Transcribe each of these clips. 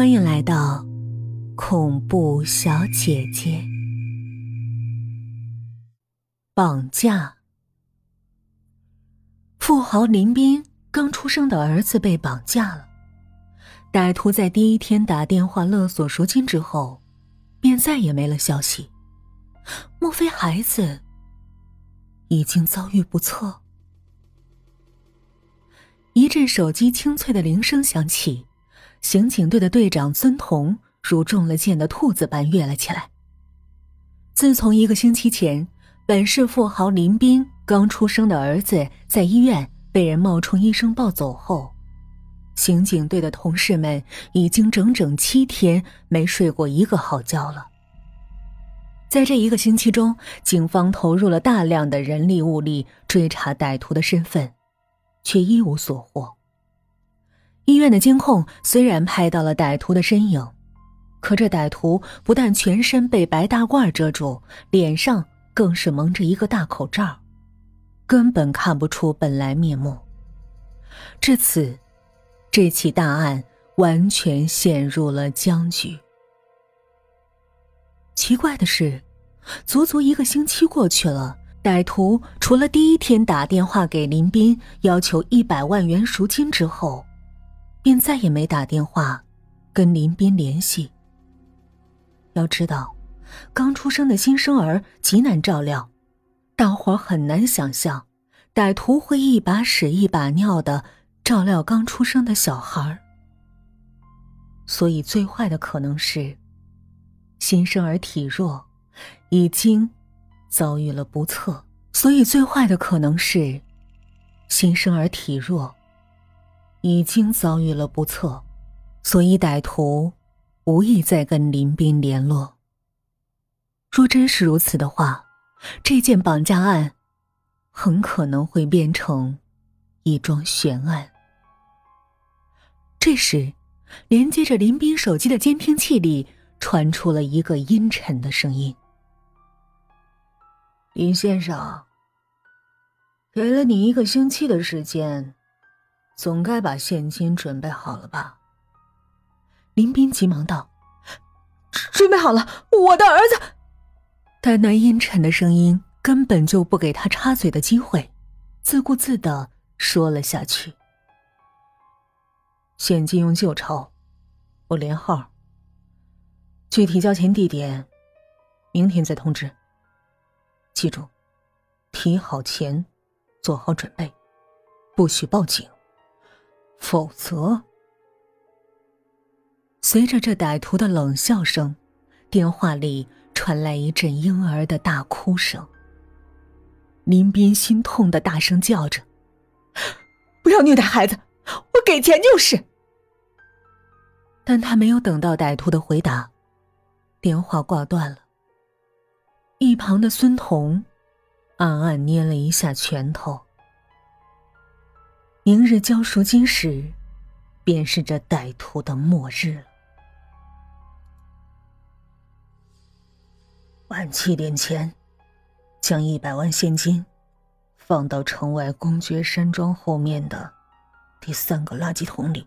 欢迎来到恐怖小姐姐。绑架，富豪林斌刚出生的儿子被绑架了。歹徒在第一天打电话勒索赎金之后，便再也没了消息。莫非孩子已经遭遇不测？一阵手机清脆的铃声响起。刑警队的队长孙彤如中了箭的兔子般跃了起来。自从一个星期前，本市富豪林斌刚出生的儿子在医院被人冒充医生抱走后，刑警队的同事们已经整整七天没睡过一个好觉了。在这一个星期中，警方投入了大量的人力物力追查歹徒的身份，却一无所获。医院的监控虽然拍到了歹徒的身影，可这歹徒不但全身被白大褂遮住，脸上更是蒙着一个大口罩，根本看不出本来面目。至此，这起大案完全陷入了僵局。奇怪的是，足足一个星期过去了，歹徒除了第一天打电话给林斌要求一百万元赎金之后，便再也没打电话跟林斌联系。要知道，刚出生的新生儿极难照料，大伙很难想象，歹徒会一把屎一把尿的照料刚出生的小孩所以，最坏的可能是，新生儿体弱，已经遭遇了不测。所以，最坏的可能是，新生儿体弱。已经遭遇了不测，所以歹徒无意再跟林斌联络。若真是如此的话，这件绑架案很可能会变成一桩悬案。这时，连接着林斌手机的监听器里传出了一个阴沉的声音：“林先生，给了你一个星期的时间。”总该把现金准备好了吧？林斌急忙道：“准备好了，我的儿子。”但那阴沉的声音根本就不给他插嘴的机会，自顾自的说了下去：“现金用旧钞，我连号。具体交钱地点，明天再通知。记住，提好钱，做好准备，不许报警。”否则，随着这歹徒的冷笑声，电话里传来一阵婴儿的大哭声。林斌心痛的大声叫着：“不要虐待孩子，我给钱就是。”但他没有等到歹徒的回答，电话挂断了。一旁的孙彤暗暗捏了一下拳头。明日交赎金时，便是这歹徒的末日了。晚七点前，将一百万现金放到城外公爵山庄后面的第三个垃圾桶里。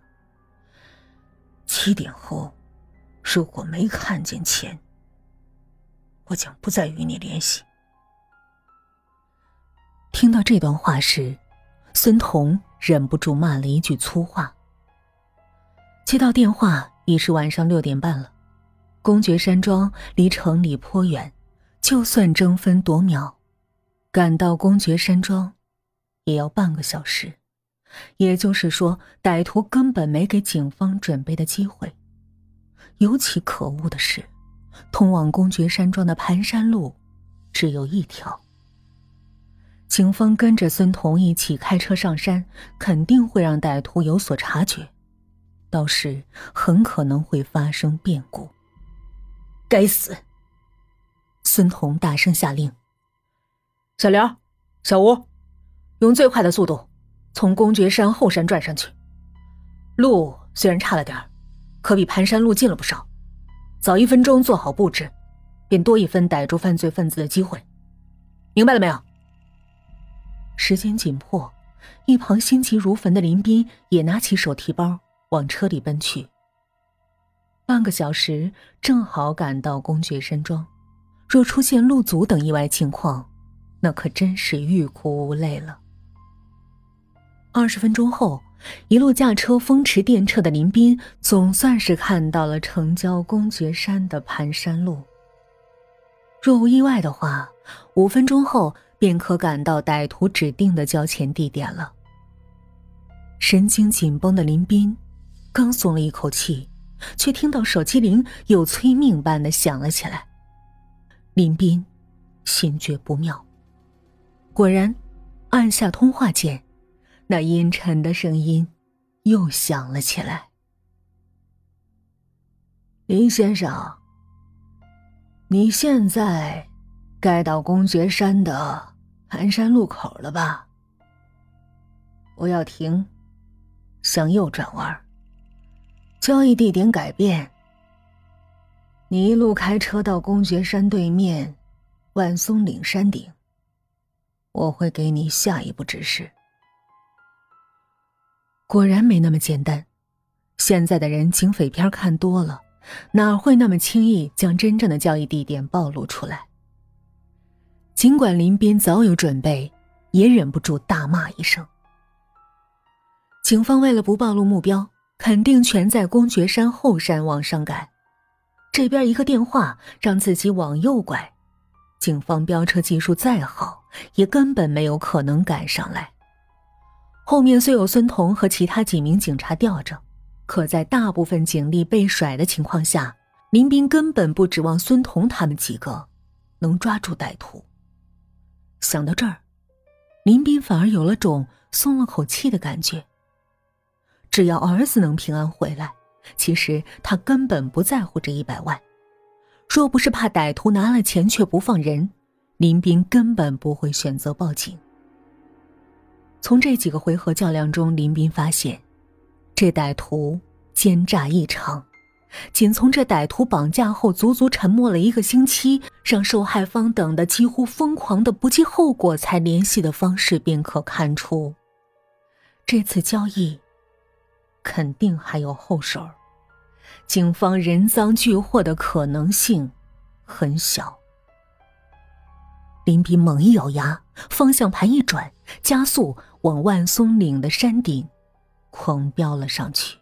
七点后，如果没看见钱，我将不再与你联系。听到这段话时，孙彤。忍不住骂了一句粗话。接到电话已是晚上六点半了，公爵山庄离城里颇远，就算争分夺秒赶到公爵山庄，也要半个小时。也就是说，歹徒根本没给警方准备的机会。尤其可恶的是，通往公爵山庄的盘山路只有一条。警方跟着孙彤一起开车上山，肯定会让歹徒有所察觉，到时很可能会发生变故。该死！孙彤大声下令：“小刘、小吴，用最快的速度从公爵山后山转上去。路虽然差了点可比盘山路近了不少。早一分钟做好布置，便多一分逮住犯罪分子的机会。明白了没有？”时间紧迫，一旁心急如焚的林斌也拿起手提包往车里奔去。半个小时正好赶到公爵山庄。若出现路阻等意外情况，那可真是欲哭无泪了。二十分钟后，一路驾车风驰电掣的林斌总算是看到了城郊公爵山的盘山路。若无意外的话，五分钟后便可赶到歹徒指定的交钱地点了。神经紧绷的林斌刚松了一口气，却听到手机铃又催命般的响了起来。林斌心觉不妙，果然按下通话键。那阴沉的声音又响了起来。林先生，你现在该到公爵山的盘山路口了吧？我要停，向右转弯。交易地点改变。你一路开车到公爵山对面万松岭山顶，我会给你下一步指示。果然没那么简单，现在的人警匪片看多了，哪会那么轻易将真正的交易地点暴露出来？尽管林斌早有准备，也忍不住大骂一声。警方为了不暴露目标，肯定全在公爵山后山往上赶。这边一个电话让自己往右拐，警方飙车技术再好，也根本没有可能赶上来。后面虽有孙彤和其他几名警察吊着，可在大部分警力被甩的情况下，林斌根本不指望孙彤他们几个能抓住歹徒。想到这儿，林斌反而有了种松了口气的感觉。只要儿子能平安回来，其实他根本不在乎这一百万。若不是怕歹徒拿了钱却不放人，林斌根本不会选择报警。从这几个回合较量中，林斌发现，这歹徒奸诈异常。仅从这歹徒绑架后足足沉默了一个星期，让受害方等的几乎疯狂的不计后果才联系的方式，便可看出，这次交易肯定还有后手。警方人赃俱获的可能性很小。林斌猛一咬牙，方向盘一转，加速。往万松岭的山顶，狂飙了上去。